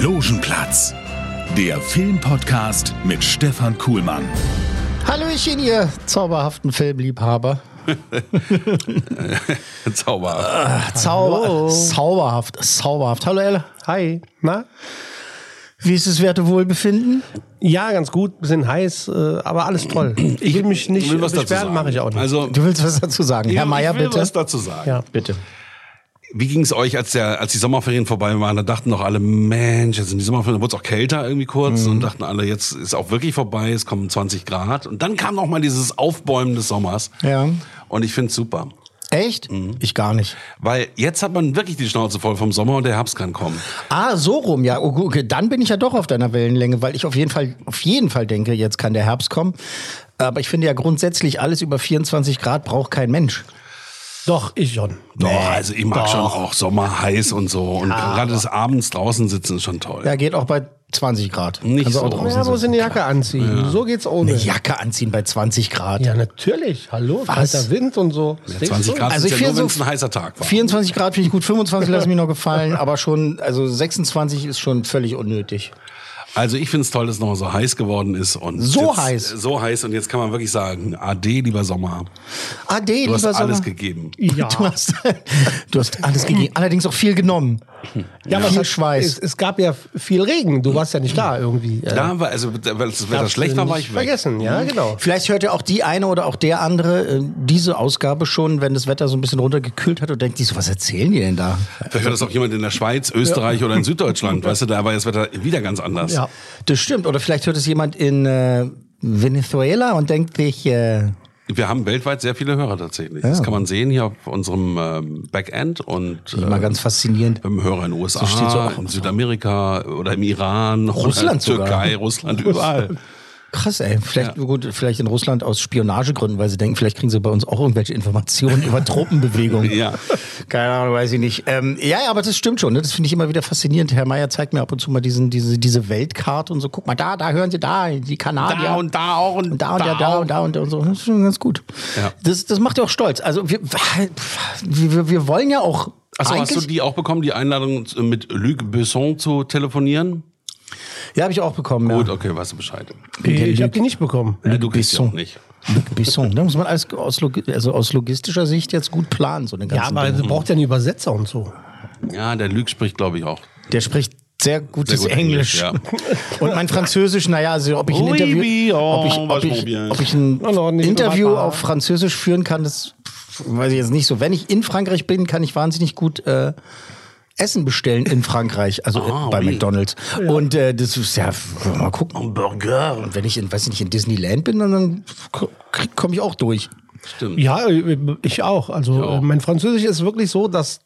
Logenplatz, der Filmpodcast mit Stefan Kuhlmann. Hallöchen, ihr zauberhaften Filmliebhaber. Zauber. Zauber, zauberhaft, zauberhaft. Hallo, Elle. Hi. Na? Wie ist das Wertewohlbefinden? Ja, ganz gut. Bisschen heiß, äh, aber alles toll. Ich will mich nicht will was dazu beschweren, sagen. mache ich auch nicht. Also, Du willst was dazu sagen? Herr ich Meier, will bitte. was dazu sagen. ja. Bitte. Wie ging es euch, als, der, als die Sommerferien vorbei waren? Da dachten doch alle, Mensch, jetzt sind die Sommerferien, da wurde es auch kälter irgendwie kurz Mhm. und dachten alle, jetzt ist auch wirklich vorbei, es kommen 20 Grad. Und dann kam noch mal dieses Aufbäumen des Sommers. Ja. Und ich finde es super. Echt? Mhm. Ich gar nicht. Weil jetzt hat man wirklich die Schnauze voll vom Sommer und der Herbst kann kommen. Ah, so rum, ja. Oh, Okay, dann bin ich ja doch auf deiner Wellenlänge, weil ich auf jeden Fall, auf jeden Fall denke, jetzt kann der Herbst kommen. Aber ich finde ja grundsätzlich, alles über 24 Grad braucht kein Mensch. Doch, ich schon. Doch, also ich mag schon auch Sommer heiß und so. Und gerade des Abends draußen sitzen ist schon toll. Ja, geht auch bei 20 Grad. Nicht Kannst so. auch draußen Ja, muss eine Jacke anziehen. So geht's ohne. Eine Jacke anziehen bei 20 Grad. Ja, natürlich. Hallo, Was? kalter Wind und so. Ja, 20 Grad Also ist ich ja nur, so es ein heißer Tag war. 24 Grad finde ich gut, 25 lassen mir noch gefallen, aber schon, also 26 ist schon völlig unnötig. Also ich finde es toll, dass es nochmal so heiß geworden ist. Und So jetzt, heiß? So heiß und jetzt kann man wirklich sagen, Ade, lieber Sommer. Ade, Du lieber hast alles Sommer. gegeben. Ja. Du hast, du hast alles gegeben, allerdings auch viel genommen. Ja, aber viel es, Schweiß. es, es gab ja viel Regen. Du warst ja nicht da irgendwie. Äh, Da war, also weil das Wetter schlecht du war, war ich weg. Vergessen, ja, genau. Vielleicht hört ja auch die eine oder auch der andere äh, diese Ausgabe schon, wenn das Wetter so ein bisschen runtergekühlt hat und denkt sich so, was erzählen die denn da? Vielleicht hört das auch jemand in der Schweiz, Österreich oder in Süddeutschland. Weißt du, da war das Wetter wieder ganz anders. Ja. Das stimmt. Oder vielleicht hört es jemand in äh, Venezuela und denkt sich, äh, Wir haben weltweit sehr viele Hörer tatsächlich. Das kann man sehen hier auf unserem ähm, Backend und mal äh, ganz faszinierend. haben Hörer in den USA, steht so auch- in Südamerika oder im Iran, Russland oder Türkei, sogar. Russland, überall. Krass, ey. Vielleicht, gut, vielleicht in Russland aus Spionagegründen, weil sie denken, vielleicht kriegen sie bei uns auch irgendwelche Informationen über Truppenbewegungen. Ja. Keine Ahnung, weiß ich nicht. Ähm, ja, ja, aber das stimmt schon. Ne? Das finde ich immer wieder faszinierend. Herr Meier zeigt mir ab und zu mal diesen, diese, diese Weltkarte und so. Guck mal, da, da hören Sie da, die Kanadier. Da und da auch und, Und da und ja, da und da und, da und so. Das ist schon ganz gut. Ja. Das, das macht ja auch stolz. Also wir, wir, wir wollen ja auch. Achso, hast du die auch bekommen, die Einladung mit Luc Besson zu telefonieren? Ja, habe ich auch bekommen. Gut, ja. okay, weißt du Bescheid. Ich habe die nicht bekommen. Ja, du kriegst die Besson. auch nicht. Luc Besson. Da muss man alles aus, Log- also aus logistischer Sicht jetzt gut planen, so eine Ja, aber Dinge. du brauchst ja einen Übersetzer und so. Ja, der Luc spricht, glaube ich, auch. Der spricht sehr gutes Sehr gut Englisch. Englisch, Und mein Französisch, naja, also ob ich ein Interview, ob ich, ob ich, ob ich ein Interview auf Französisch führen kann, das weiß ich jetzt nicht so. Wenn ich in Frankreich bin, kann ich wahnsinnig gut äh, Essen bestellen in Frankreich, also Ah, äh, bei oui. McDonald's. Und äh, das ist ja, mal gucken, ein Burger. Und wenn ich in, weiß ich nicht, in Disneyland bin, dann komme ich auch durch. Stimmt. Ja, ich auch. Also auch. äh, mein Französisch ist wirklich so, dass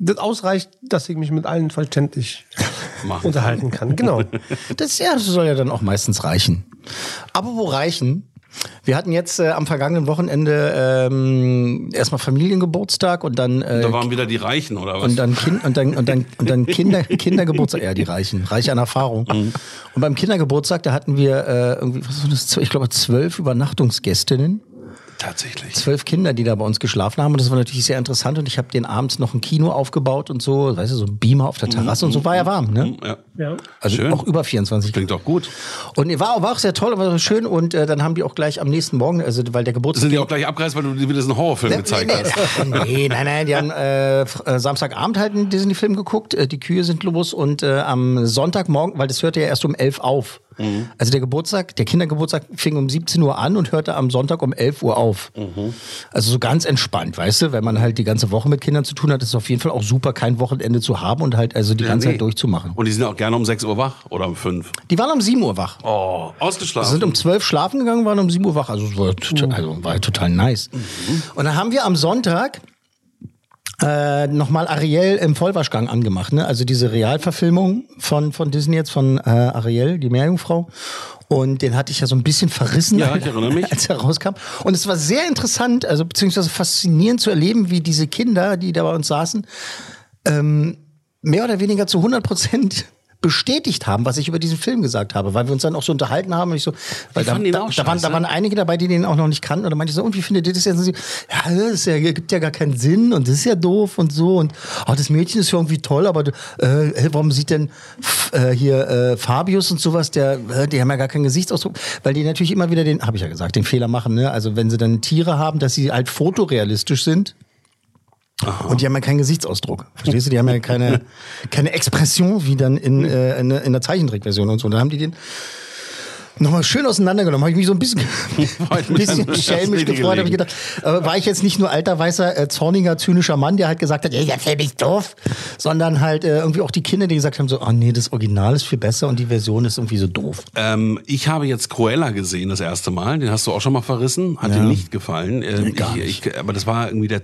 das ausreicht, dass ich mich mit allen verständlich Machen. unterhalten kann. Genau. Das, ja, das soll ja dann auch meistens reichen. Aber wo reichen? Wir hatten jetzt äh, am vergangenen Wochenende ähm, erstmal Familiengeburtstag und dann äh, Da waren wieder die Reichen, oder was? und dann Kind und dann und dann und dann Kinder Kindergeburtstag ja die reichen reich an Erfahrung Mhm. und beim Kindergeburtstag da hatten wir äh, irgendwie was war das ich glaube zwölf Übernachtungsgästinnen Tatsächlich. zwölf Kinder, die da bei uns geschlafen haben. Und das war natürlich sehr interessant. Und ich habe den abends noch ein Kino aufgebaut und so, weißt du, so ein Beamer auf der Terrasse und so war ja warm, ne? Ja. Ja. Also Schön. auch über 24 Klingt doch gut. Und war, war auch sehr toll, war schön. Und äh, dann haben die auch gleich am nächsten Morgen, also weil der Geburtstag. Sind die auch gleich abgereist, weil du dir wieder diesen Horrorfilm gezeigt nee, hast? nee, nee, nein, nein, die haben äh, äh, Samstagabend halt einen Disney-Film geguckt, äh, die Kühe sind los und äh, am Sonntagmorgen, weil das hörte ja erst um 11 auf. Also der Geburtstag, der Kindergeburtstag fing um 17 Uhr an und hörte am Sonntag um 11 Uhr auf. Also so ganz entspannt, weißt du, wenn man halt die ganze Woche mit Kindern zu tun hat, ist es auf jeden Fall auch super, kein Wochenende zu haben und halt also die ganze nee. Zeit durchzumachen. Und die sind auch gerne um 6 Uhr wach oder um 5. Die waren um 7 Uhr wach. Oh, ausgeschlafen. sind um 12 schlafen gegangen, waren um 7 Uhr wach. Also, war total, also war total nice. Und dann haben wir am Sonntag äh, nochmal Ariel im Vollwaschgang angemacht, ne? Also diese Realverfilmung von, von Disney jetzt, von äh, Ariel, die Meerjungfrau. Und den hatte ich ja so ein bisschen verrissen, Ja, ich erinnere mich. als er rauskam. Und es war sehr interessant, also beziehungsweise faszinierend zu erleben, wie diese Kinder, die da bei uns saßen, ähm, mehr oder weniger zu 100 Prozent bestätigt haben, was ich über diesen Film gesagt habe, weil wir uns dann auch so unterhalten haben und ich so, weil da, da, da, waren, da waren einige dabei, die den auch noch nicht kannten meinte ich so, und wie findet ihr das jetzt? Und sie, ja, das ist ja, gibt ja gar keinen Sinn und das ist ja doof und so und oh, das Mädchen ist ja irgendwie toll, aber äh, warum sieht denn äh, hier äh, Fabius und sowas, der, äh, die haben ja gar keinen Gesichtsausdruck, weil die natürlich immer wieder den, habe ich ja gesagt, den Fehler machen, ne? Also wenn sie dann Tiere haben, dass sie halt fotorealistisch sind. Und die haben ja keinen Gesichtsausdruck. Verstehst du? Die haben ja keine, keine Expression wie dann in, äh, in, in der Zeichentrickversion und so. Und da haben die den nochmal schön auseinandergenommen. Habe ich mich so ein bisschen, ein bisschen schelmisch gefreut. Habe ich gedacht, äh, war ich jetzt nicht nur alter, weißer, äh, zorniger, zynischer Mann, der halt gesagt hat, ey, der Film ist doof, sondern halt äh, irgendwie auch die Kinder, die gesagt haben so, oh nee, das Original ist viel besser und die Version ist irgendwie so doof. Ähm, ich habe jetzt Cruella gesehen das erste Mal. Den hast du auch schon mal verrissen. Hat dir nicht gefallen. Ähm, gar ich, ich, aber das war irgendwie der,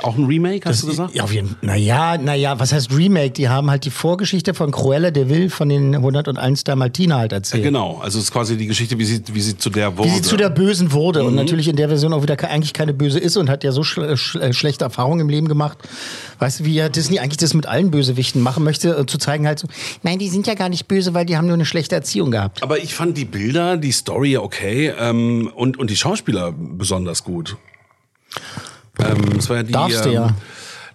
auch ein Remake, hast du gesagt? Ja, auf jeden Fall. Naja, naja, was heißt Remake? Die haben halt die Vorgeschichte von Cruella de Vil von den 101 Dalmatiner halt erzählt. Genau, also es ist quasi die Geschichte, wie sie, wie sie zu der wurde. Wie sie zu der Bösen wurde und natürlich in der Version auch wieder eigentlich keine Böse ist und hat ja so schle sch äh, schlechte Erfahrungen im Leben gemacht. Weißt du, wie ja Disney eigentlich das mit allen Bösewichten machen möchte, äh, zu zeigen halt so, nein, die sind ja gar nicht böse, weil die haben nur eine schlechte Erziehung gehabt. Aber ich fand die Bilder, die Story okay ähm, und, und die Schauspieler besonders gut. Ähm, es war ja die, Darfst du ähm, ja.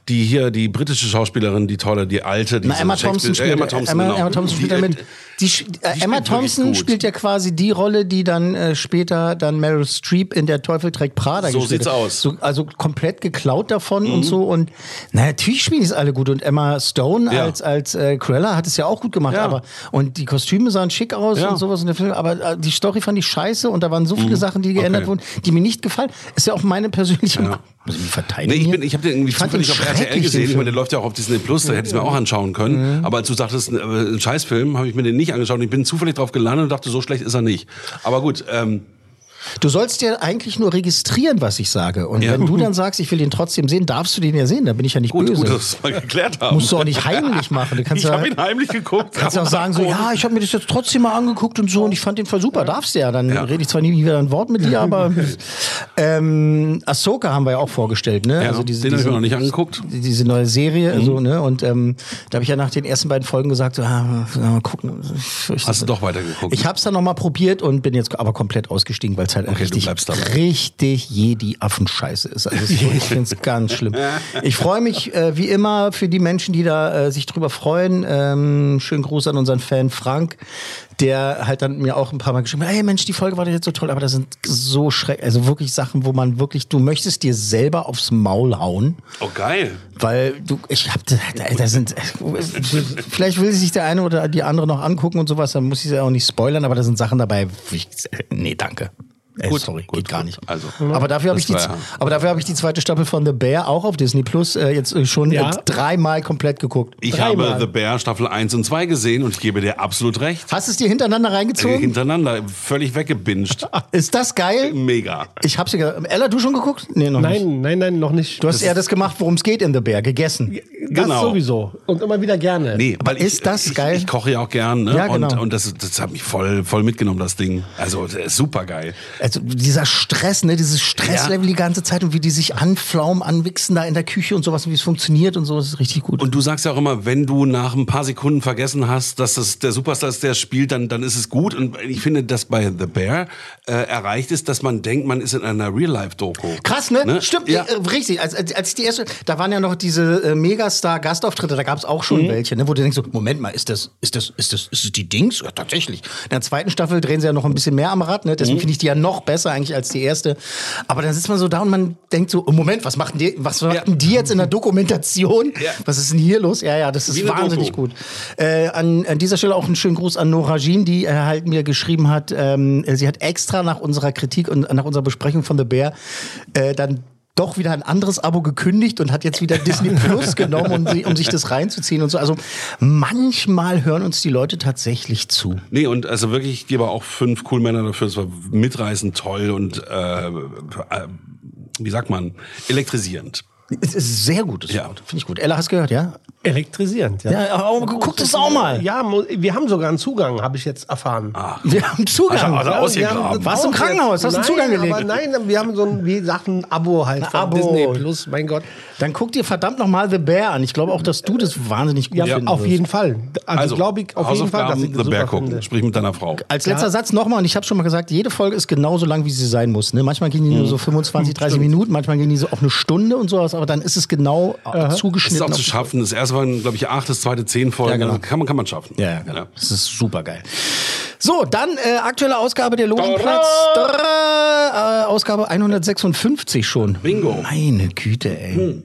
die hier, die britische Schauspielerin, die tolle, die alte. Die Na, Emma so Thompson spielt, äh, Emma Thompson, Emma, genau. Emma Thompson spielt damit. Die, äh, Emma Thompson spielt ja quasi die Rolle, die dann äh, später dann Meryl Streep in Der Teufel trägt Prada So gespielt sieht's hat. aus. So, also komplett geklaut davon und so. Und na, natürlich spielen die es alle gut. Und Emma Stone Ja. als, als äh, Cruella hat es ja auch gut gemacht. Ja. Aber, und die Kostüme sahen schick aus Ja. und sowas. Und der Film, aber äh, die Story fand ich scheiße und da waren so viele Sachen, die geändert Mhm. Okay. wurden, die mir nicht gefallen. Ist ja auch meine persönliche. Muss ich mich verteidigen? Nee, ich, bin, ich habe den irgendwie den zufällig auf RTL gesehen. Ich meine, der läuft ja auch auf Disney Plus, da hätte ich es mir auch anschauen können. Aber als du sagtest, ein, äh, ein Scheißfilm, habe ich mir den nicht angeschaut. Und ich bin zufällig drauf gelandet und dachte, so schlecht ist er nicht. Aber gut, ähm, Du sollst ja eigentlich nur registrieren, was ich sage. Und Ja. wenn du dann sagst, ich will den trotzdem sehen, darfst du den ja sehen. Da bin ich ja nicht gut, böse. gut, dass wir es mal geklärt haben. Musst du auch nicht heimlich machen. Du kannst ich ja, habe ihn heimlich geguckt. kannst ja auch sagen so, ja, ich habe mir das jetzt trotzdem mal angeguckt und so und ich fand den voll super. Darfst du ja. Dann Ja. rede ich zwar nie wieder ein Wort mit dir, aber ähm, Ahsoka haben wir ja auch vorgestellt, ne? Ja, den hab ich mir noch nicht angeguckt. Mhm. Diese neue Serie, so, ne? Und ähm, da habe ich ja nach den ersten beiden Folgen gesagt, so, ah, mal gucken. Ich Hast du doch weitergeguckt? ich hab's dann noch mal probiert und bin jetzt aber komplett ausgestiegen, weil es halt Okay, richtig, richtig jedi Affenscheiße ist. Also es ist ich finde es ganz schlimm. Ich freue mich äh, wie immer für die Menschen, die da äh, sich drüber freuen. Ähm, schönen Gruß an unseren Fan Frank, der halt dann mir auch ein paar Mal geschrieben hat, hey Mensch, die Folge war doch jetzt so toll, aber das sind so schreck, also wirklich Sachen, wo man wirklich, du möchtest dir selber aufs Maul hauen. Oh, geil. Weil du, ich hab, da, da sind, vielleicht will sich der eine oder die andere noch angucken und sowas, dann muss ich ja auch nicht spoilern, aber da sind Sachen dabei, ich, nee, danke. Ey, Gut, sorry, gut, geht gar gut. nicht. Also, aber dafür habe das ich, die, aber dafür habe ich die zweite Staffel von The Bear auch auf Disney Plus äh, jetzt äh, schon Ja. äh, dreimal komplett geguckt. Ich Dreimal. habe The Bear Staffel 1 und 2 gesehen und ich gebe dir absolut recht. Hast du es dir hintereinander Äh, reingezogen? Hintereinander, völlig weggebinged. Ist das geil? Mega. Ich hab's dir ge- Ella, du schon geguckt? Nee, noch nicht. Nein, nein, nein, noch nicht. Du hast eher das gemacht, worum es geht in The Bear, gegessen. das genau. sowieso. Und immer wieder gerne. Nee, weil ist ich, das ich, geil? Ich koche ja auch gern, ne? Ja, genau. Und, und das, das hat mich voll, voll mitgenommen, das Ding. Also, das super geil. Also dieser Stress, ne, dieses Stresslevel die ganze Zeit und wie die sich anflaumen, anwichsen da in der Küche und sowas, und wie es funktioniert und so, das ist richtig gut. Und du sagst ja auch immer, wenn du nach ein paar Sekunden vergessen hast, dass das der Superstar ist, der spielt, dann, dann ist es gut. Und ich finde, dass bei The Bear äh, erreicht ist, dass man denkt, man ist in einer Real-Life-Doku. Krass, ne? Ne? Stimmt, Ja. äh, richtig. Als, als, als die erste, da waren ja noch diese äh, Megastar-Gastauftritte, da gab es auch schon Mhm. welche, ne, wo du denkst, so, Moment mal, ist das, ist das, ist das, ist das die Dings? Ja, tatsächlich. In der zweiten Staffel drehen sie ja noch ein bisschen mehr am Rad, ne? Mhm. Deswegen finde ich die ja noch besser eigentlich als die erste. Aber dann sitzt man so da und man denkt so, oh, Moment, was machen die, was machen die jetzt in der Dokumentation? Ja. Was ist denn hier los? Ja, ja, das ist Wie wahnsinnig gut. Äh, an, an dieser Stelle auch einen schönen Gruß an Nora Jean, die äh, halt mir geschrieben hat, ähm, sie hat extra nach unserer Kritik und nach unserer Besprechung von The Bear äh, dann doch wieder ein anderes Abo gekündigt und hat jetzt wieder Disney Plus genommen, um, sie, um sich das reinzuziehen und so. Also manchmal hören uns die Leute tatsächlich zu. Nee, und also wirklich, ich gebe auch fünf cool Männer dafür. Es war mitreißend, toll und äh, äh, wie sagt man, elektrisierend. Es ist sehr gutes Ja. Finde ich gut. Ella, hast du gehört, ja? Elektrisierend, ja. Ja, aber guck das auch mal. Ja, wir haben sogar einen Zugang, habe ich jetzt erfahren. Wir haben Zugang. Also, Ja, ausgegraben. wir haben- Warst du im auch Krankenhaus? Hast du einen nein, Zugang gelegt? Aber nein, wir haben so ein, wie gesagt, ein Abo halt von Abo. Disney Plus, mein Gott. Dann guck dir verdammt nochmal The Bear an. Ich glaube auch, dass du das wahnsinnig gut Ja, finden auf jeden Fall. Also, glaube ich auf jeden Fall, dass ich das The Bear gucken. finde. Sprich mit deiner Frau. Als letzter Satz nochmal, und ich habe schon mal gesagt, jede Folge ist genauso lang, wie sie sein muss. Ne? Manchmal gehen die nur so 25, 30 Minuten, manchmal gehen die so auf eine Stunde und sowas, aber dann ist es genau äh, Das ist zugeschnitten. auch zu schaffen. Das erste waren, glaube ich, acht, das zweite zehn Folgen. Ja, genau. Also kann, man, kann man schaffen. Ja, ja, genau. Das ist super geil. So, dann äh, aktuelle Ausgabe der Logenplatz. Äh, Ausgabe 156 schon. Bingo. Hm. Meine Güte, ey.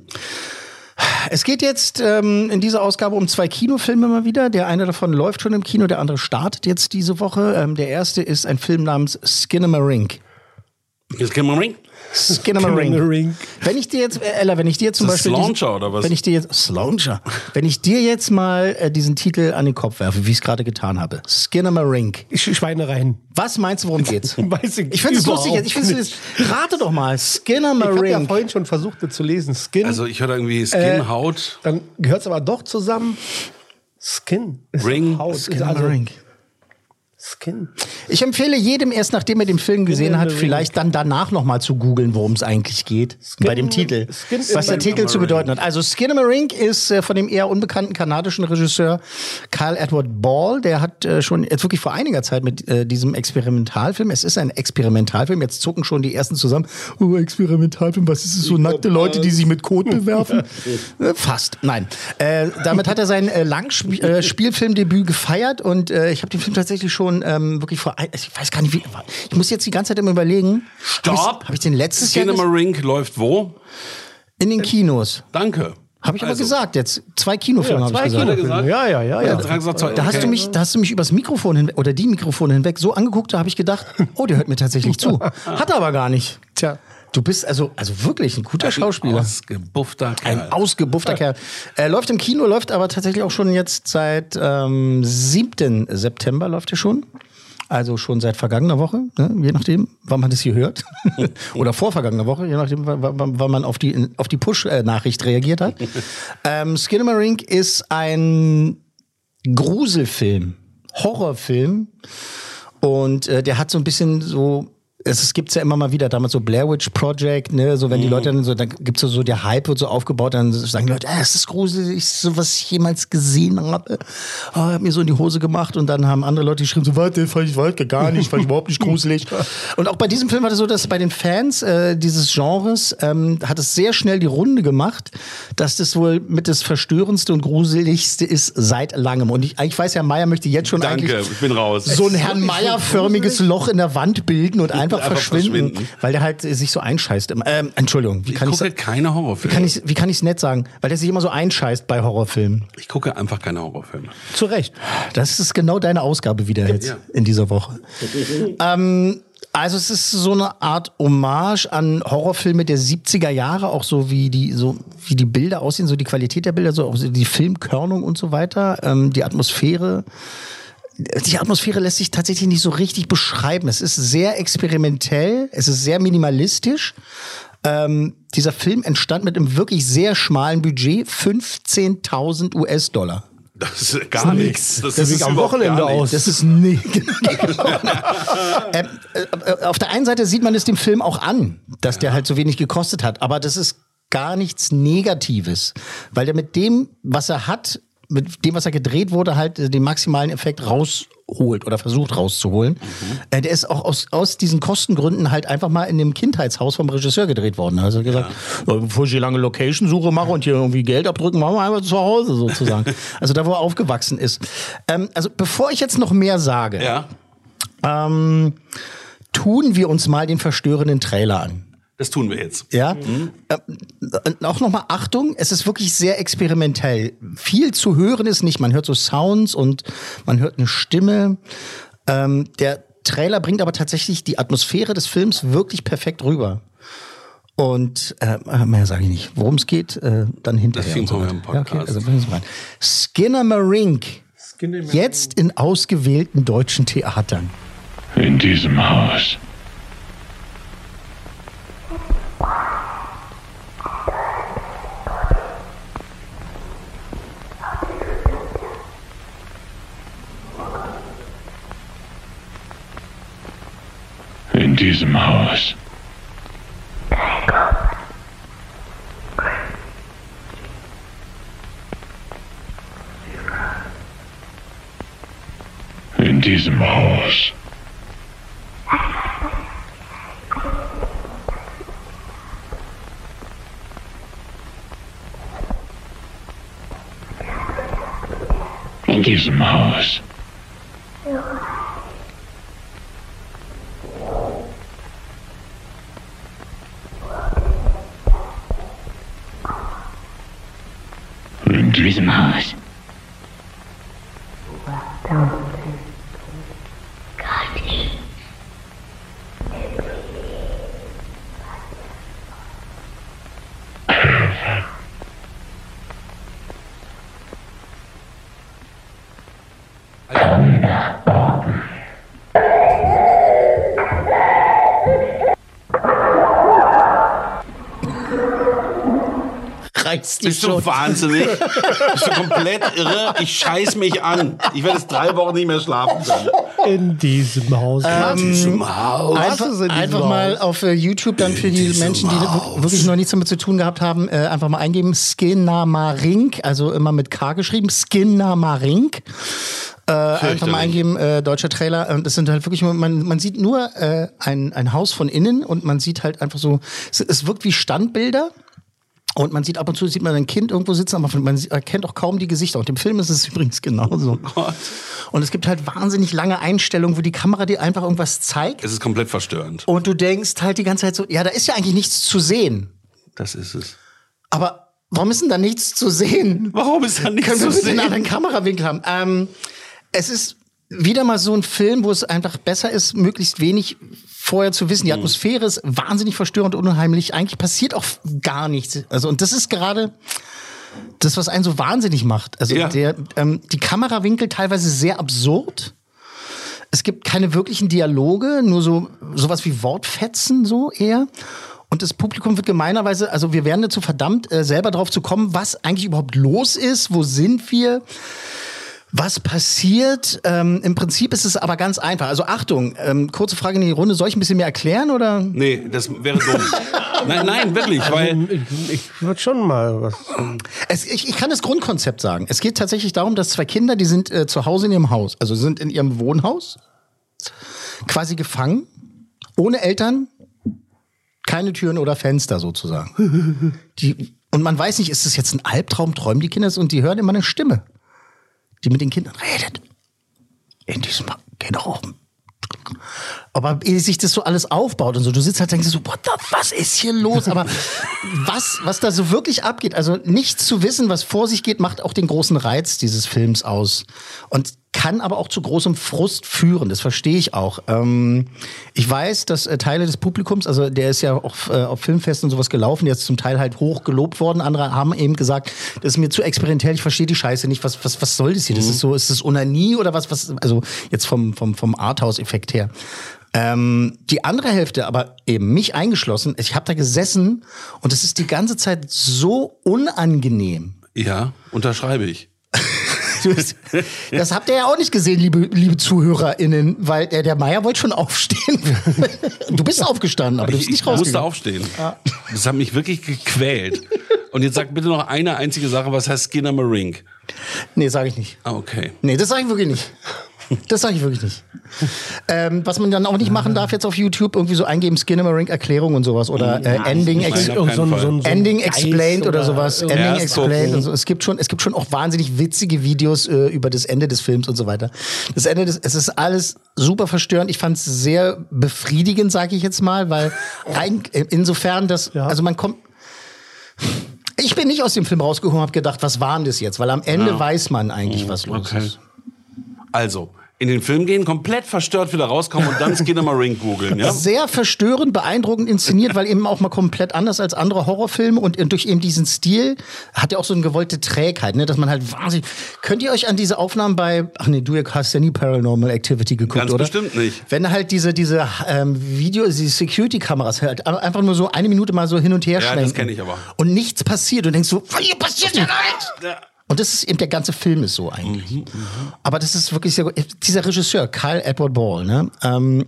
Es geht jetzt ähm, in dieser Ausgabe um zwei Kinofilme mal wieder. Der eine davon läuft schon im Kino, der andere startet jetzt diese Woche. Ähm, der erste ist ein Film namens Skinamarink. Jetzt kennen wir Ring. Skinamarink. Skinamarink. Wenn ich dir jetzt, äh, Ella, wenn ich dir zum Beispiel. diesen- Slauncher oder was? Wenn ich dir jetzt. Slauncher. wenn ich dir jetzt mal äh, diesen Titel an den Kopf werfe, wie ich es gerade getan habe. Skinamarink. Sch- Schweinereien. Was meinst du, worum geht's? Weiß ich Ich finde es lustig. Ich finde nicht. es. Rate doch mal. Ich habe ja vorhin schon versucht, das zu lesen. Skin. Also ich höre irgendwie Skin, Äh, Haut. dann gehört es aber doch zusammen. Skin. Ring. Haut. Ist also. Skin. Ich empfehle jedem erst, nachdem er den Film gesehen hat, vielleicht dann danach nochmal zu googeln, worum es eigentlich geht. bei dem Titel. Skin in was der Titel zu bedeuten hat. Also Skinamarink ist äh, von dem eher unbekannten kanadischen Regisseur Kyle Edward Ball. Der hat äh, schon jetzt wirklich vor einiger Zeit mit äh, diesem Experimentalfilm, es ist ein Experimentalfilm, jetzt zucken schon die ersten zusammen. Oh, Experimentalfilm, was ist es? So nackte Leute, die sich mit Kot bewerfen? Äh, Fast, nein. Äh, damit hat er sein äh, Langspielfilmdebüt gefeiert und äh, ich habe den Film tatsächlich schon ähm, wirklich vor, ein- ich weiß gar nicht wie, ich muss jetzt die ganze Zeit immer überlegen. Stopp! Habe ich, hab ich den letztes Jahr ges- Skinamarink läuft wo? in den Kinos? Danke. Habe ich aber Also, gesagt jetzt. Zwei Kinofilme habe ich Zwei gesagt. Gesagt? Ja, ja, ja. Ja, ja. er gesagt, Da hast, okay. du mich, da hast du mich übers Mikrofon hinweg oder die Mikrofone hinweg so angeguckt, da habe ich gedacht, oh, der hört mir tatsächlich zu. Hat er aber gar nicht. Tja. Du bist also, also wirklich ein guter Schauspieler. Ausgebuffter Kerl. Ein ausgebuffter Kerl. Er läuft im Kino, läuft aber tatsächlich auch schon jetzt seit ähm, 7. September läuft er schon. Also schon seit vergangener Woche, ne? je nachdem, wann man das hier hört. Oder vor vergangener Woche, je nachdem, wann man auf die, auf die Push-Nachricht reagiert hat. ähm, Skinamarink ist ein Gruselfilm, Horrorfilm. Und äh, der hat so ein bisschen so. Es, gibt's ja immer mal wieder, damals so Blair Witch Project, ne, so wenn die Leute dann so, dann gibt's so, so der Hype wird so aufgebaut, dann sagen die Leute, ah, es ist gruselig, so was ich jemals gesehen habe. Oh, hab mir so in die Hose gemacht und dann haben andere Leute geschrieben, so, warte, fand ich warte, gar nicht, fand ich überhaupt nicht gruselig. Und auch bei diesem Film war das so, dass bei den Fans äh, dieses Genres ähm, hat es sehr schnell die Runde gemacht, dass das wohl mit das verstörendste und gruseligste ist seit langem. Und ich, ich weiß ja, Meier möchte jetzt schon Danke, eigentlich ich bin raus. so ein Herrn Meier-förmiges Loch in der Wand bilden und einfach, Einfach verschwinden, verschwinden. weil der halt sich so einscheißt. immer. Ähm, Entschuldigung, wie Ich kann ich gucke keine Horrorfilme. kann ich wie kann ich's nett sagen, weil der sich immer so einscheißt bei Horrorfilmen. ich gucke einfach keine Horrorfilme. Zu Recht. Das ist genau deine Ausgabe wieder jetzt Ja. in dieser Woche. ähm, also es ist so eine Art Hommage an Horrorfilme der 70er Jahre, auch so wie die so wie die Bilder aussehen, so die Qualität der Bilder, so auch die Filmkörnung und so weiter, ähm, die Atmosphäre. Die Atmosphäre lässt sich tatsächlich nicht so richtig beschreiben. Es ist sehr experimentell, es ist sehr minimalistisch. Ähm, dieser Film entstand mit einem wirklich sehr schmalen Budget, 15.000 US-Dollar. Das ist gar nichts. Das, Das sieht ist am Wochenende nichts. aus. Das ist nee. ähm, äh, auf der einen Seite sieht man es dem Film auch an, dass der halt so wenig gekostet hat, aber das ist gar nichts Negatives, weil der mit dem, was er hat, mit dem, was er gedreht wurde, halt äh, den maximalen Effekt rausholt oder versucht rauszuholen. Äh, der ist auch aus, aus diesen Kostengründen halt einfach mal in dem Kindheitshaus vom Regisseur gedreht worden. Also er hat gesagt, ja. bevor ich hier lange Location-Suche mache und hier irgendwie Geld abdrücken, machen wir einfach zu Hause sozusagen. also da, wo er aufgewachsen ist. Ähm, also bevor ich jetzt noch mehr sage, Ja, ähm, tun wir uns mal den verstörenden Trailer an. Das tun wir jetzt. Ja. Äh, auch nochmal Achtung, es ist wirklich sehr experimentell. Viel zu hören ist nicht. Man hört so Sounds und man hört eine Stimme. Ähm, der Trailer bringt aber tatsächlich die Atmosphäre des Films wirklich perfekt rüber. Und äh, mehr sage ich nicht. Worum es geht, äh, dann hinterher. Das und so im Ja, okay, Podcast. also. Skinner Marink. Jetzt in ausgewählten deutschen Theatern. In diesem Haus. Diesem Haus. In diesem Haus. In diesem Haus. Reizt die Bist du schon. wahnsinnig? Bist du komplett irre? Ich scheiß mich an. Ich werde jetzt drei Wochen nicht mehr schlafen können. In diesem Haus. Ähm, Diesem Haus. Einfach, in diesem einfach mal Haus? auf äh, YouTube dann für die Menschen, die wir- wirklich noch nichts damit zu tun gehabt haben, äh, einfach mal eingeben Skinnamarink, also immer mit K geschrieben, Skinnamarink. Äh, einfach mal eingeben, äh, deutscher Trailer. Und das sind halt wirklich, man, man sieht nur äh, ein, ein Haus von innen und man sieht halt einfach so, es, es wirkt wie Standbilder. Und man sieht ab und zu sieht man ein Kind irgendwo sitzen, aber man erkennt auch kaum die Gesichter. Und im Film ist es übrigens genauso. Und es gibt halt wahnsinnig lange Einstellungen, wo die Kamera dir einfach irgendwas zeigt. Es ist komplett verstörend. Und du denkst halt die ganze Zeit so, ja, da ist ja eigentlich nichts zu sehen. Das ist es. Aber warum ist denn da nichts zu sehen? Warum ist da nichts Können wir zu bitte einen sehen? anderen Kamerawinkel haben? Ähm, es ist wieder mal so ein Film, wo es einfach besser ist, möglichst wenig vorher zu wissen. Die Atmosphäre ist wahnsinnig verstörend und unheimlich. Eigentlich passiert auch gar nichts. Also, und das ist gerade das, was einen so wahnsinnig macht. Also, Ja. der, ähm, die Kamerawinkel teilweise sehr absurd. Es gibt keine wirklichen Dialoge, nur so sowas wie Wortfetzen so eher. Und das Publikum wird gemeinerweise, also wir werden dazu verdammt, äh, selber drauf zu kommen, was eigentlich überhaupt los ist, wo sind wir, was passiert. Ähm, Im Prinzip ist es aber ganz einfach. Also Achtung, ähm, kurze Frage in die Runde, soll ich ein bisschen mehr erklären oder? Nee, das wäre dumm. nein, nein, wirklich, weil ich ich würde schon mal was. Es, ich, ich kann das Grundkonzept sagen. Es geht tatsächlich darum, dass zwei Kinder, die sind äh, zu Hause in ihrem Haus, also sind in ihrem Wohnhaus, quasi gefangen, ohne Eltern, keine Türen oder Fenster sozusagen. Die, und man weiß nicht, ist das jetzt ein Albtraum, träumen die Kinder das? und die hören immer eine Stimme, die mit den Kindern redet. In diesem, oben. Aber ehe sich das so alles aufbaut und so, du sitzt halt denkst so, what the, was ist hier los? Aber was, was da so wirklich abgeht, also nicht zu wissen, was vor sich geht, macht auch den großen Reiz dieses Films aus. Und kann aber auch zu großem Frust führen, das verstehe ich auch. Ähm, ich weiß, dass äh, Teile des Publikums, also der ist ja auch äh, auf Filmfesten und sowas gelaufen, der ist zum Teil halt hoch gelobt worden. Andere haben eben gesagt, das ist mir zu experimentell, ich verstehe die Scheiße nicht. Was, was, was soll das hier? Das ist so, ist das Onanie oder was, was, also jetzt vom, vom, vom Arthouse-Effekt her. Ähm, die andere Hälfte, aber eben mich eingeschlossen, ich habe da gesessen und es ist die ganze Zeit so unangenehm. ja, unterschreibe ich. Das habt ihr ja auch nicht gesehen, liebe, liebe ZuhörerInnen, weil der, der Meier wollte schon aufstehen. Du bist aufgestanden, aber du bist ich, nicht ich musste aufstehen. Das hat mich wirklich gequält. Und jetzt sag bitte noch eine einzige Sache, was heißt Skinner Marink? Nee, sage ich nicht. Ah, okay. Nee, das sage ich wirklich nicht. Das sage ich wirklich nicht. ähm, was man dann auch nicht machen darf jetzt auf YouTube, irgendwie so eingeben, Skinnamarink Erklärung und sowas oder äh, Ending, nein, Ex so ein- so ein- so ein Ending Explained oder, sowas. Ending Erst Explained und so. Es gibt schon, es gibt schon auch wahnsinnig witzige Videos äh, über das Ende des Films und so weiter. Das Ende des, es ist alles super verstörend. Ich fand es sehr befriedigend, sage ich jetzt mal, weil rein, insofern, dass, Ja. also man kommt, ich bin nicht aus dem Film rausgekommen und habe gedacht, was war denn das jetzt? Weil am Ende weiß man eigentlich, was los Okay. ist. Also, in den Film gehen, komplett verstört wieder rauskommen und dann Skinner Marink googeln, ja? Sehr verstörend, beeindruckend inszeniert, weil eben auch mal komplett anders als andere Horrorfilme und durch eben diesen Stil hat er auch so eine gewollte Trägheit, ne, dass man halt wahnsinnig. Könnt ihr euch an diese Aufnahmen bei, ach nee, du hast ja nie Paranormal Activity geguckt, Ganz oder? bestimmt nicht. Wenn halt diese, diese ähm, Video, diese Security-Kameras halt einfach nur so eine Minute mal so hin und her Ja, das schwenken. kenn ich aber. Und nichts passiert und denkst so, hier passiert ja nichts. Und das ist eben der ganze Film ist so eigentlich. Mhm, Aber das ist wirklich sehr gut. Dieser Regisseur, Kyle Edward Ball, ne? Ähm,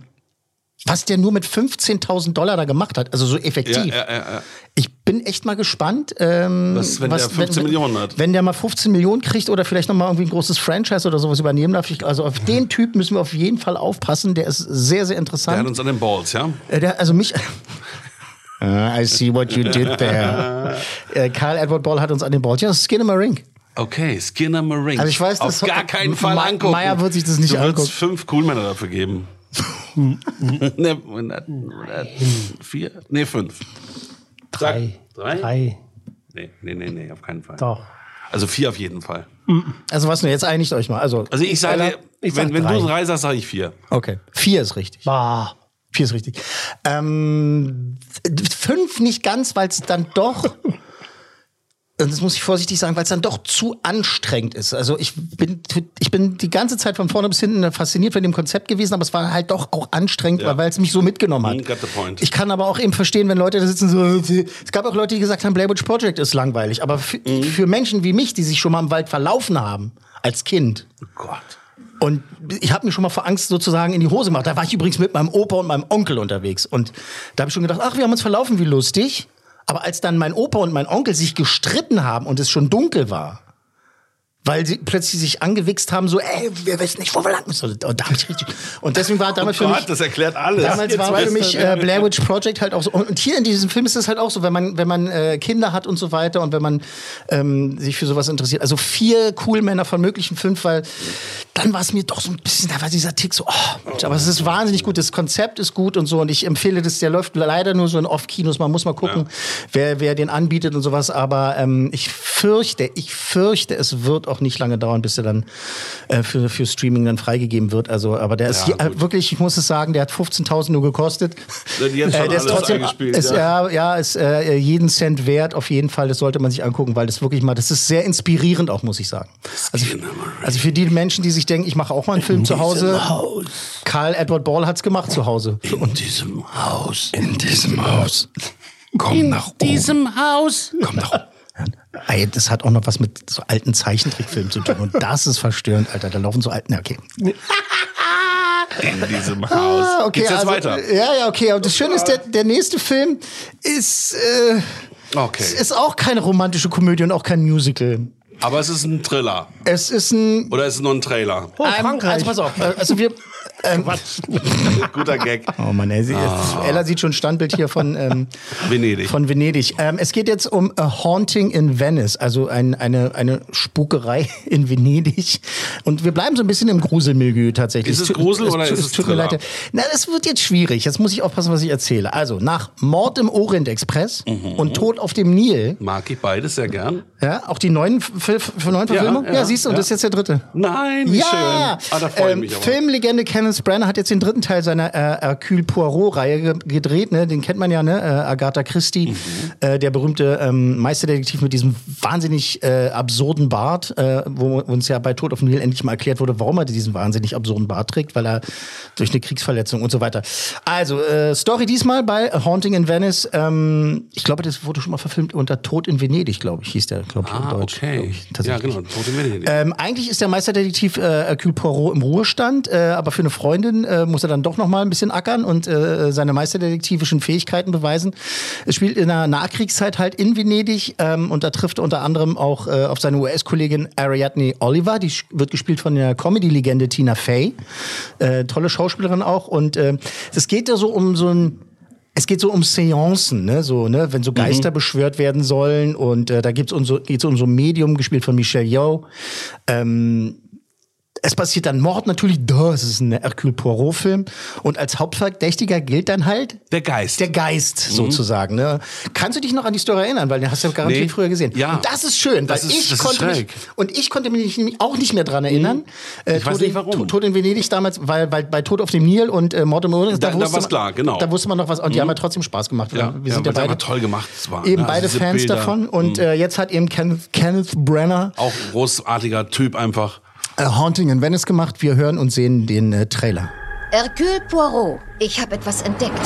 was der nur mit 15.000 Dollar da gemacht hat, also so effektiv. Ja, ja, ja. Ich bin echt mal gespannt, ähm, Was, wenn der 15 Millionen hat? Wenn der mal 15 Millionen kriegt oder vielleicht noch mal irgendwie ein großes Franchise oder sowas übernehmen darf. Ich, also auf den Typ müssen wir auf jeden Fall aufpassen. Der ist sehr, sehr Der interessant. hat uns an den Balls, ja? Äh, Der, also mich. Ah, I see what you did there. äh, Karl Edward Ball hat uns an den Balls. Ja, Skin in my Ring. Okay, Skinner Marines. Also ich weiß, Auf das- gar keinen Fall Ma- angucken. Meier wird sich das nicht du angucken. würdest fünf Coolmänner dafür geben. ne, hundert- hundert- vier? Nee, fünf. Drei. Drei? Drei. Nee, nee, nee, nee, auf keinen Fall. Doch. Also vier auf jeden Fall. Also was denn? Jetzt einigt euch mal. Also, Also ich sage, ich wenn, sag wenn drei. du drei sagst, sage ich vier. Okay. Vier ist richtig. Bah. Vier ist richtig. Ähm, fünf nicht ganz, weil es dann doch. Und das muss ich vorsichtig sagen, weil es dann doch zu anstrengend ist. Also ich bin, ich bin die ganze Zeit von vorne bis hinten fasziniert von dem Konzept gewesen, aber es war halt doch auch anstrengend, Ja. weil es mich so mitgenommen hat. Mm. Ich kann aber auch eben verstehen, wenn Leute da sitzen so, es gab auch Leute, die gesagt haben, Blair Witch Project ist langweilig. Aber für, Mhm. für Menschen wie mich, die sich schon mal im Wald verlaufen haben, als Kind, Oh Gott. und ich habe mir schon mal vor Angst sozusagen in die Hose gemacht. Da war ich übrigens mit meinem Opa und meinem Onkel unterwegs. Und da habe ich schon gedacht, ach, wir haben uns verlaufen, wie lustig. Aber als dann mein Opa und mein Onkel sich gestritten haben und es schon dunkel war, weil sie plötzlich sich angewichst haben, so, ey, wir wissen nicht, wo wir lang müssen. Und da hab ich richtig. Und deswegen war damals für mich. Gott, das erklärt alles. Damals Jetzt war für mich äh, Blair Witch Project halt auch so. Und hier in diesem Film ist es halt auch so, wenn man, wenn man äh, Kinder hat und so weiter und wenn man ähm, sich für sowas interessiert. Also vier cool Männer von möglichen fünf, weil dann war es mir doch so ein bisschen, da war dieser Tick so, oh, Mensch, aber es ist wahnsinnig gut, das Konzept ist gut und so. Und ich empfehle das, der läuft leider nur so in Off-Kinos, man muss mal gucken, wer, wer den anbietet und sowas. Aber ähm, ich fürchte, ich fürchte, es wird auch nicht lange dauern, bis er dann äh, für, für Streaming dann freigegeben wird. Also, aber der ist Ja, hier, äh, wirklich, ich muss es sagen, der hat 15.000 nur gekostet. Der hat jetzt schon der ist trotzdem, ist, ja. ja, ist äh, jeden Cent wert, auf jeden Fall. Das sollte man sich angucken, weil das wirklich mal, das ist sehr inspirierend auch, muss ich sagen. Also, also für die Menschen, die sich denken, ich mache auch mal einen Film zu Hause. Karl Edward Ball hat's gemacht zu Hause. In diesem Haus. In diesem Haus. Komm nach oben. diesem Haus. Komm doch. Ey, das hat auch noch was mit so alten Zeichentrickfilmen zu tun. Und das ist verstörend, Alter. Da laufen so alten. Ja, okay. In diesem Haus. Ah, okay, Geht's jetzt also, weiter? Ja, ja, okay. Und das Schöne ist, der, der nächste Film ist, äh, Okay. ist auch keine romantische Komödie und auch kein Musical. Aber es ist ein Thriller. Es ist ein. Oder ist es nur ein Trailer? Oh, Frankreich. also pass auf. Also wir. Ähm, Guter Gag. oh Mann, ey, sie, Ella sieht schon ein Standbild hier von, ähm, Venedig. von Venedig. Ähm, es geht jetzt um A Haunting in Venice, also ein, eine, eine Spukerei in Venedig. Und wir bleiben so ein bisschen im Gruselmilieu tatsächlich. Ist es Grusel oder ist es tut mir leid. Na, das wird jetzt schwierig. Jetzt muss ich aufpassen, was ich erzähle. Also, nach Mord im Orient Express Mhm. und Tod auf dem Nil, Mag ich beides sehr gern. ja, auch die neuen, neuen Verfilmungen? Ja, ja, siehst du, und ja. das ist jetzt der dritte. Nein, wie Ja, schön. Ah, da freue ich ähm, mich aber. Filmlegende Kenneth Branagh hat jetzt den dritten Teil seiner äh, Hercule Poirot-Reihe ge gedreht. Ne? Den kennt man ja, ne? Äh, Agatha Christie, Mhm. äh, der berühmte ähm, Meisterdetektiv mit diesem wahnsinnig äh, absurden Bart, äh, wo uns ja bei Tod auf dem Nil endlich mal erklärt wurde, warum er diesen wahnsinnig absurden Bart trägt, weil er durch eine Kriegsverletzung und so weiter. Also, äh, Story diesmal bei A Haunting in Venice. Ähm, ich glaube, das wurde schon mal verfilmt unter Tod in Venedig, glaube ich, hieß der, glaube ich, Ah, in Deutsch. okay. ich, Ja, genau. Tote Venedig. Ähm, eigentlich ist der Meisterdetektiv äh, Hercule Poirot im Ruhestand, aber für eine Freundin äh, muss er dann doch noch mal ein bisschen ackern und äh, seine meisterdetektivischen Fähigkeiten beweisen. Es spielt in der Nachkriegszeit halt in Venedig ähm, und da trifft er unter anderem auch äh, auf seine US-Kollegin Ariadne Oliver, die wird gespielt von der Comedy-Legende Tina Fey, äh, tolle Schauspielerin auch und äh, es geht ja so um so ein es geht so um Seancen, ne? So, ne? wenn so Geister beschwört werden sollen. Und äh, da gibt's um so, geht's um so ein Medium, gespielt von Michelle Yeoh. Ähm, es passiert dann Mord natürlich, da, es ist ein Hercule Poirot-Film. Und als Hauptverdächtiger gilt dann halt Der Geist. der Geist sozusagen. Ne? Kannst du dich noch an die Story erinnern? Weil den hast du ja garantiert Nee. früher gesehen. Ja. Und das ist schön, weil Das ist- ich das ist konnte mich, und ich konnte mich auch nicht mehr dran erinnern. Äh, Ich weiß Tod nicht in- warum. Tod- Tod in Venedig damals, weil, weil bei Tod auf dem Nil und äh, Mord im Orient, Da- da wusste war's man- klar, genau. Da wusste man noch was. Und die haben ja trotzdem Spaß gemacht. ja, Wir ja, sind ja weil es beide einfach toll gemacht war. eben ne? beide Diese Fans Bilder. davon. Und äh, jetzt hat eben Kenneth, Kenneth Branagh Auch ein großartiger Typ einfach. Äh, Haunting in Venice gemacht. Wir hören und sehen den äh, Trailer. Hercule Poirot, ich habe etwas entdeckt.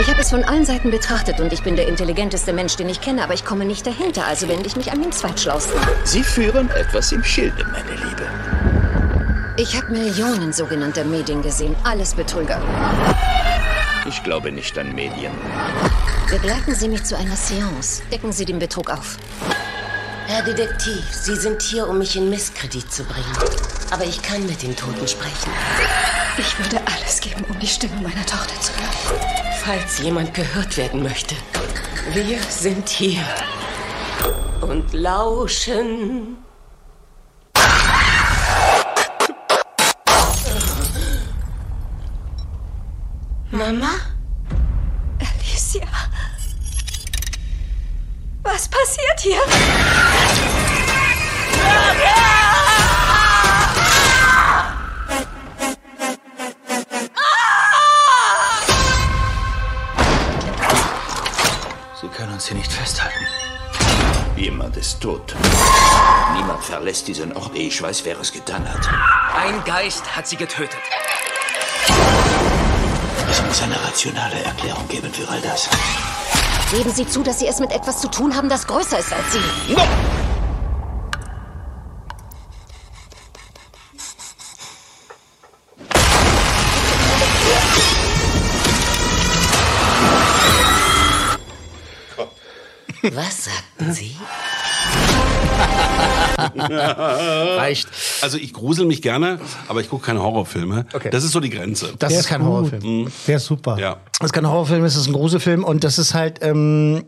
Ich habe es von allen Seiten betrachtet und ich bin der intelligenteste Mensch, den ich kenne, aber ich komme nicht dahinter, also wende ich mich an den Zweitschlausten. Sie führen etwas im Schilde, meine Liebe. Ich habe Millionen sogenannter Medien gesehen, alles Betrüger. Ich glaube nicht an Medien. Begleiten Sie mich zu einer Seance. Decken Sie den Betrug auf. Herr Detektiv, Sie sind hier, um mich in Misskredit zu bringen. Aber ich kann mit den Toten sprechen. Ich würde alles geben, um die Stimme meiner Tochter zu hören. Falls jemand gehört werden möchte. Wir sind hier. Und lauschen. Mama? Alicia. Was passiert hier? Verlässt diesen Ort, ehe ich weiß, wer es getan hat. Ein Geist hat sie getötet. Es muss eine rationale Erklärung geben für all das. Geben Sie zu, dass Sie es mit etwas zu tun haben, das größer ist als Sie. Was Reicht. Also ich grusel mich gerne, aber ich gucke keine Horrorfilme. Das ist so die Grenze. Das ist kein gut. Horrorfilm. Der ist super. Ja. Das ist kein Horrorfilm, es ist ein Gruselfilm und das ist halt ähm,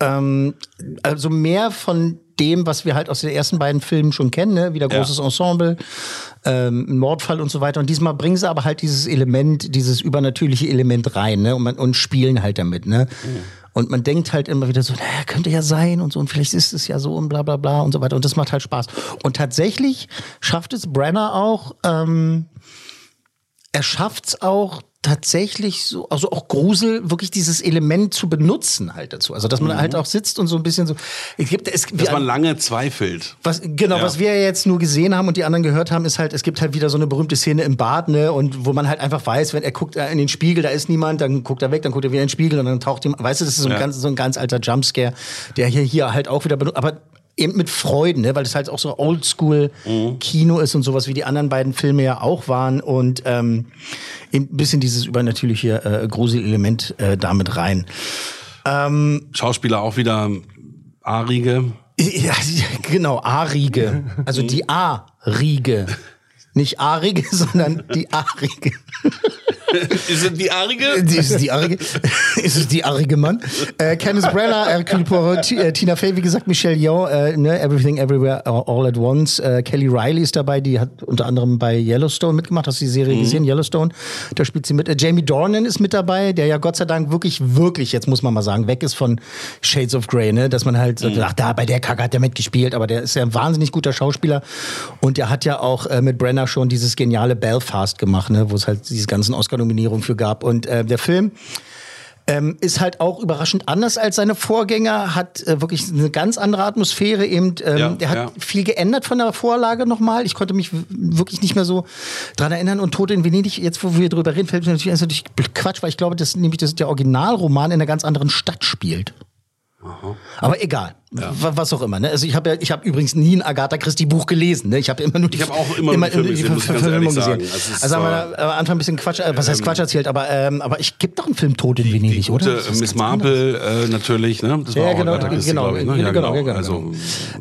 ähm, also mehr von dem, was wir halt aus den ersten beiden Filmen schon kennen, ne? wieder Ja. großes Ensemble, ähm, ein Mordfall und so weiter. Und diesmal bringen sie aber halt dieses Element, dieses übernatürliche Element rein, ne? Und, man, und spielen halt damit, ne? Und man denkt halt immer wieder so, naja, könnte ja sein und so, und vielleicht ist es ja so und bla bla bla und so weiter. Und das macht halt Spaß. Und tatsächlich schafft es Brenner auch, ähm, er schafft es auch tatsächlich so, also auch Grusel, wirklich dieses Element zu benutzen halt dazu. Also, dass man halt auch sitzt und so ein bisschen so, es gibt, es, Dass man lange zweifelt. was, genau, Ja. was wir jetzt nur gesehen haben und die anderen gehört haben, ist halt, es gibt halt wieder so eine berühmte Szene im Bad, ne, und wo man halt einfach weiß, wenn er guckt äh, in den Spiegel, da ist niemand, dann guckt er weg, dann guckt er wieder in den Spiegel und dann taucht ihm, weißt du, das ist so ein, Ja. ganz, so ein ganz alter Jumpscare, der hier, hier halt auch wieder benutzt, aber eben mit Freuden, ne, weil das halt auch so Oldschool-Kino ist und sowas wie die anderen beiden Filme ja auch waren und ähm, ein bisschen dieses übernatürliche äh, Gruselelement äh, damit rein. Ähm, Schauspieler auch wieder Arige. ja, genau, A-Riege. Also die A-Riege. Nicht A-Riege, sondern die A-Riege. Ist es die Arige? Die ist die Arige. ist es die Arige Mann. Äh, Kenneth Branagh, Hercule Poirot, äh, Tina Fey, wie gesagt, Michelle Yeoh, äh, ne, Everything Everywhere All at Once. Äh, Kelly Riley ist dabei, die hat unter anderem bei Yellowstone mitgemacht. Hast du die Serie gesehen, Yellowstone? Da spielt sie mit. Äh, Jamie Dornan ist mit dabei, der ja Gott sei Dank wirklich, wirklich, jetzt muss man mal sagen, weg ist von Shades of Grey, ne? Dass man halt sagt, ach da, bei der Kacke hat der mitgespielt, aber der ist ja ein wahnsinnig guter Schauspieler. Und der hat ja auch äh, mit Brenner schon dieses geniale Belfast gemacht, ne? Wo es halt diese ganzen Oscar-Nominierungen für gab. Und äh, der Film ähm, ist halt auch überraschend anders als seine Vorgänger, hat äh, wirklich eine ganz andere Atmosphäre eben. Ähm, Ja, der hat ja. viel geändert von der Vorlage nochmal. Ich konnte mich wirklich nicht mehr so dran erinnern. Und Tote in Venedig, jetzt wo wir drüber reden, fällt mir natürlich, ist natürlich Quatsch, weil ich glaube, dass nämlich das der Originalroman in einer ganz anderen Stadt spielt. Aber egal, Wa- was auch immer. Ne? Also ich habe ja, ich habe übrigens nie ein Agatha Christie Buch gelesen. Ne? Ich habe immer nur die, Ich habe auch immer nur die Filme gesehen, ganz Verfilmung gesehen. Also haben wir äh, da am Anfang ein bisschen Quatsch, äh, was heißt Quatsch erzählt, aber ähm, aber ich gibt doch einen Film Tod in Venedig, oder? Gute Das ist Miss. Marple äh, natürlich, ne? Das war Ja, auch genau, Agatha Christie, genau, ich, ne? Ja, genau, genau. genau, Also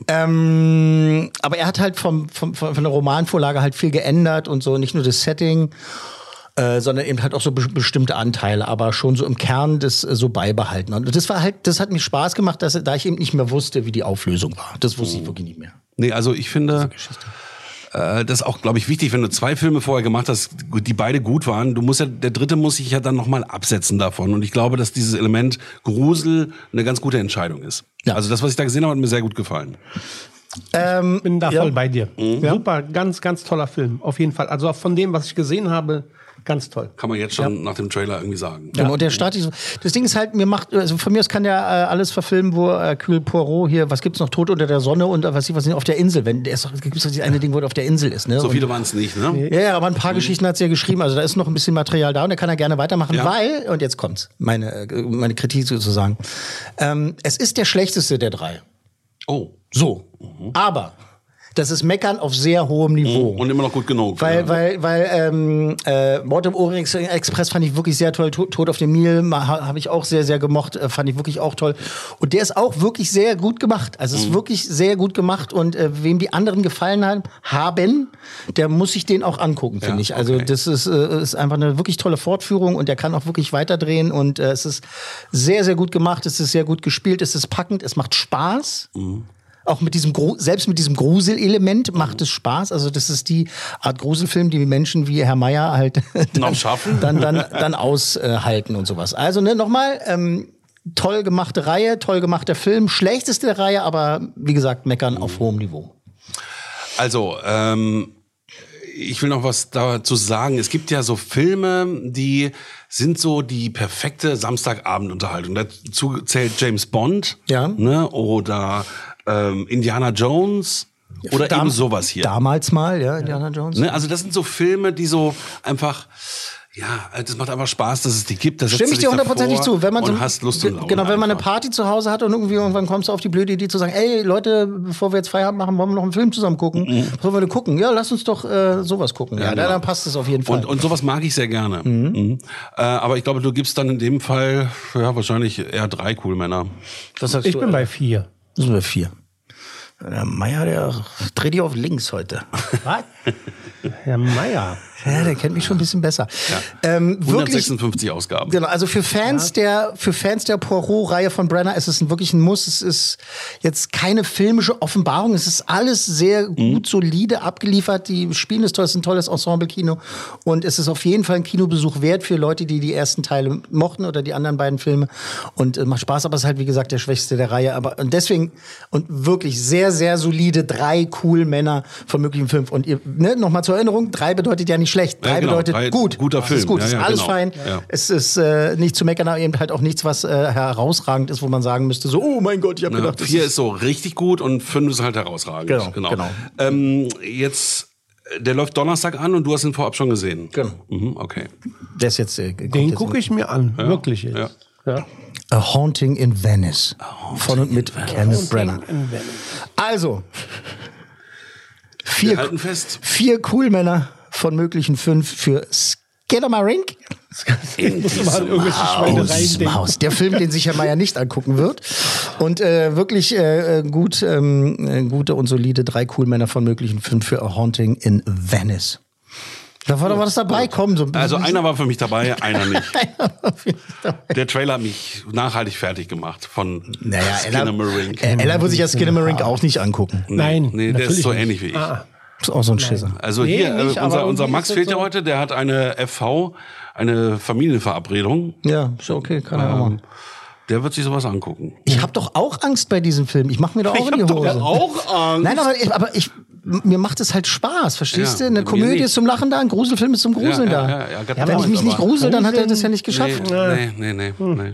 Ähm, aber er hat halt vom, vom, von der Romanvorlage halt viel geändert und so, nicht nur das Setting, äh, sondern eben halt auch so be bestimmte Anteile, aber schon so im Kern das äh, so beibehalten. Und das war halt, das hat mir Spaß gemacht, dass, da ich eben nicht mehr wusste, wie die Auflösung war. Das wusste ich wirklich nicht mehr. Nee, also ich finde, äh, das ist auch, glaube ich, wichtig, wenn du zwei Filme vorher gemacht hast, die beide gut waren. Du musst ja, der dritte muss sich ja dann nochmal absetzen davon. Und ich glaube, dass dieses Element Grusel eine ganz gute Entscheidung ist. Ja. Also das, was ich da gesehen habe, hat mir sehr gut gefallen. Ähm, Bin da ja. voll bei dir. Super, ganz, ganz toller Film. Auf jeden Fall. Also auch von dem, was ich gesehen habe, ganz toll. Kann man jetzt schon nach dem Trailer irgendwie sagen. Genau, und der Start, ist- das Ding ist halt, mir macht, also von mir aus kann der äh, alles verfilmen, wo äh, Hercule Poirot hier, was gibt's noch, Tod unter der Sonne und äh, was ich was nicht, auf der Insel, wenn, der ist doch, gibt's dieses eine Ding, wo er auf der Insel ist, ne? So viele waren es nicht, ne? Ja, ja, aber ein paar Geschichten hat sie ja geschrieben. Also da ist noch ein bisschen Material da und da kann er gerne weitermachen, Ja. weil, und jetzt kommt's, meine, äh, meine Kritik sozusagen. Ähm, es ist der schlechteste der drei. Oh. So. Aber Das ist Meckern auf sehr hohem Niveau. Und immer noch gut genug. Weil, ja. weil, weil ähm, äh, Mord im Orient Express fand ich wirklich sehr toll. Tod, auf dem Nil ha, habe ich auch sehr, sehr gemocht. Äh, fand ich wirklich auch toll. Und der ist auch wirklich sehr gut gemacht. Also Mhm. es ist wirklich sehr gut gemacht. Und äh, wem die anderen gefallen haben, haben, der muss sich den auch angucken, finde Ja, ich. Also okay. das ist, äh, ist einfach eine wirklich tolle Fortführung und der kann auch wirklich weiterdrehen. Und äh, es ist sehr, sehr gut gemacht. Es ist sehr gut gespielt. Es ist packend. Es macht Spaß. Mhm. Auch mit diesem Gru selbst mit diesem Gruselelement macht es Spaß. Also das ist die Art Gruselfilm, die Menschen wie Herr Meier halt Noch schaffen. dann dann dann aushalten und sowas. Also ne, nochmal ähm, toll gemachte Reihe, toll gemachter Film, schlechteste Reihe, aber wie gesagt meckern auf hohem Niveau. Also, ähm, ich will noch was dazu sagen. Es gibt ja so Filme, die sind so die perfekte Samstagabendunterhaltung. Dazu zählt James Bond Ja. ne, oder ähm, Indiana Jones oder Dam- eben sowas hier. Damals mal, ja, Indiana Jones. Ne, also das sind so Filme, die so einfach, ja, das macht einfach Spaß, dass es die gibt. Da setzt Stimme ich dir hundertprozentig zu. Wenn man so, hast Lust und Laune genau, wenn man eine einfach. Party zu Hause hat und irgendwie irgendwann kommst du auf die blöde Idee zu sagen, ey Leute, bevor wir jetzt Feierabend machen, wollen wir noch einen Film zusammen gucken. Bevor wir gucken, ja, lass uns doch äh, sowas gucken. Ja, genau. dann passt es auf jeden Fall. Und, und sowas mag ich sehr gerne. Mhm. Äh, aber ich glaube, du gibst dann in dem Fall ja wahrscheinlich eher drei cool Männer. Ich du? bin bei vier. Das sind wir vier. Der Meier, der dreht dich auf links heute. Was? Herr Meier. Ja, der kennt mich schon ein bisschen besser. Ähm, wirklich, 156 Ausgaben. Genau, also für Fans der für Fans der Poirot-Reihe von Brenner ist es ein, wirklich ein Muss. Es ist jetzt keine filmische Offenbarung. Es ist alles sehr gut, solide abgeliefert. Die spielen es toll, es ist ein tolles Ensemble-Kino und es ist auf jeden Fall ein Kinobesuch wert für Leute, die die ersten Teile mochten oder die anderen beiden Filme und äh, macht Spaß. Aber es ist halt wie gesagt der schwächste der Reihe. Aber und deswegen und wirklich sehr sehr solide drei cool Männer von möglichen Filmen. Und ihr ne, nochmal zur Erinnerung: drei bedeutet ja nicht schlecht. Drei Ja, genau. bedeutet Drei- gut. guter Es Film. ist gut. Ja, es ist ja, alles genau. fein. Ja. Es ist äh, nicht zu meckern, aber eben halt auch nichts, was äh, herausragend ist, wo man sagen müsste, so, oh mein Gott, ich habe Ja, gedacht, das vier ist so richtig gut und fünf ist halt herausragend. Genau, genau. Ähm, jetzt, der läuft Donnerstag an und du hast ihn vorab schon gesehen. Genau. Mhm, okay. der ist jetzt, äh, Den gucke ich mir an. Wirklich jetzt. Ja. Ja. A Haunting in Venice. von und mit Kenneth Brenner. Also, Wir vier, halten fest. Von möglichen fünf für Skiddermarink. Muss mal an irgendwelche Schweinereien diesem denken. Haus. Der Film, den sich Herr Meier nicht angucken wird. Und äh, wirklich äh, gut, ähm, äh, gute und solide drei Coolmänner von möglichen fünf für A Haunting in Venice. Da war doch was dabei, komm. So ein Also einer war für mich dabei, einer nicht. Fall. Der Trailer hat mich nachhaltig fertig gemacht von Naja, Ella, Skinamarink. äh, Ella würde sich ja Skinnamarink auch nicht angucken. Nein, Nee, der ist so nicht. ähnlich wie ich. Ah, Ist auch so ein Schisser. Also Nee, hier, nicht, äh, unser, unser Max fehlt ja so- heute, der hat eine FV, eine Familienverabredung. Ja, ist okay, kann er auch machen. Der wird sich sowas angucken. Ich habe doch auch Angst bei diesem Film. Ich mache mir doch auch in die hab doch Hose. auch Angst. Nein, aber, ich, aber ich, mir macht es halt Spaß, verstehst Ja, du? Eine Komödie nicht. ist zum Lachen da, ein Gruselfilm ist zum Gruseln Ja, ja, da. ja, ja, Gott Wenn ich mich nicht grusel, dann hat er das ja nicht Nee, geschafft. nee, nee, nee, nee.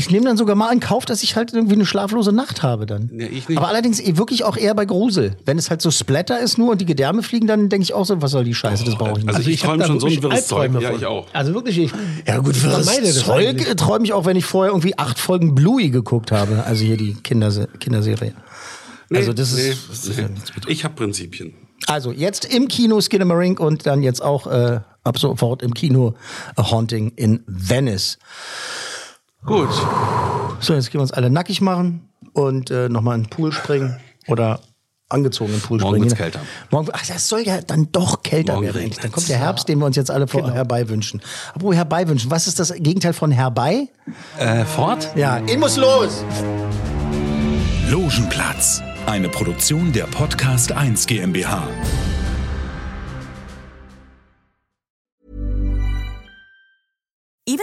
Ich nehme dann sogar mal in Kauf, dass ich halt irgendwie eine schlaflose Nacht habe dann. Ja, ich nicht. Aber allerdings eh wirklich auch eher bei Grusel. Wenn es halt so Splatter ist nur und die Gedärme fliegen, dann denke ich auch so, was soll die Scheiße, das brauche ich nicht. Also, ich, hab träume schon so ein wirres Zeug. Ja, ich auch. Also wirklich, ich Ja gut, ich wirres Zeug träume ich auch, wenn ich vorher irgendwie acht Folgen Bluey geguckt habe. Also hier die Kinderse Kinderserie. also das nee, ist, das ist ja nee. Ich habe Prinzipien. Also jetzt im Kino Skinamarink und dann jetzt auch äh, ab sofort im Kino A Haunting in Venice. Gut. So, jetzt gehen wir uns alle nackig machen und äh, nochmal in den Pool springen oder angezogen in den Pool Morgen springen. wird's kälter. Morgen, ach, das soll ja dann doch kälter Morgen werden. Dann kommt der Herbst, den wir uns jetzt alle Genau. vor herbeiwünschen. Apropos herbeiwünschen, was ist das Gegenteil von herbei? Äh, fort? Ja, ich muss los! Logenplatz, eine Produktion der Podcast 1 GmbH.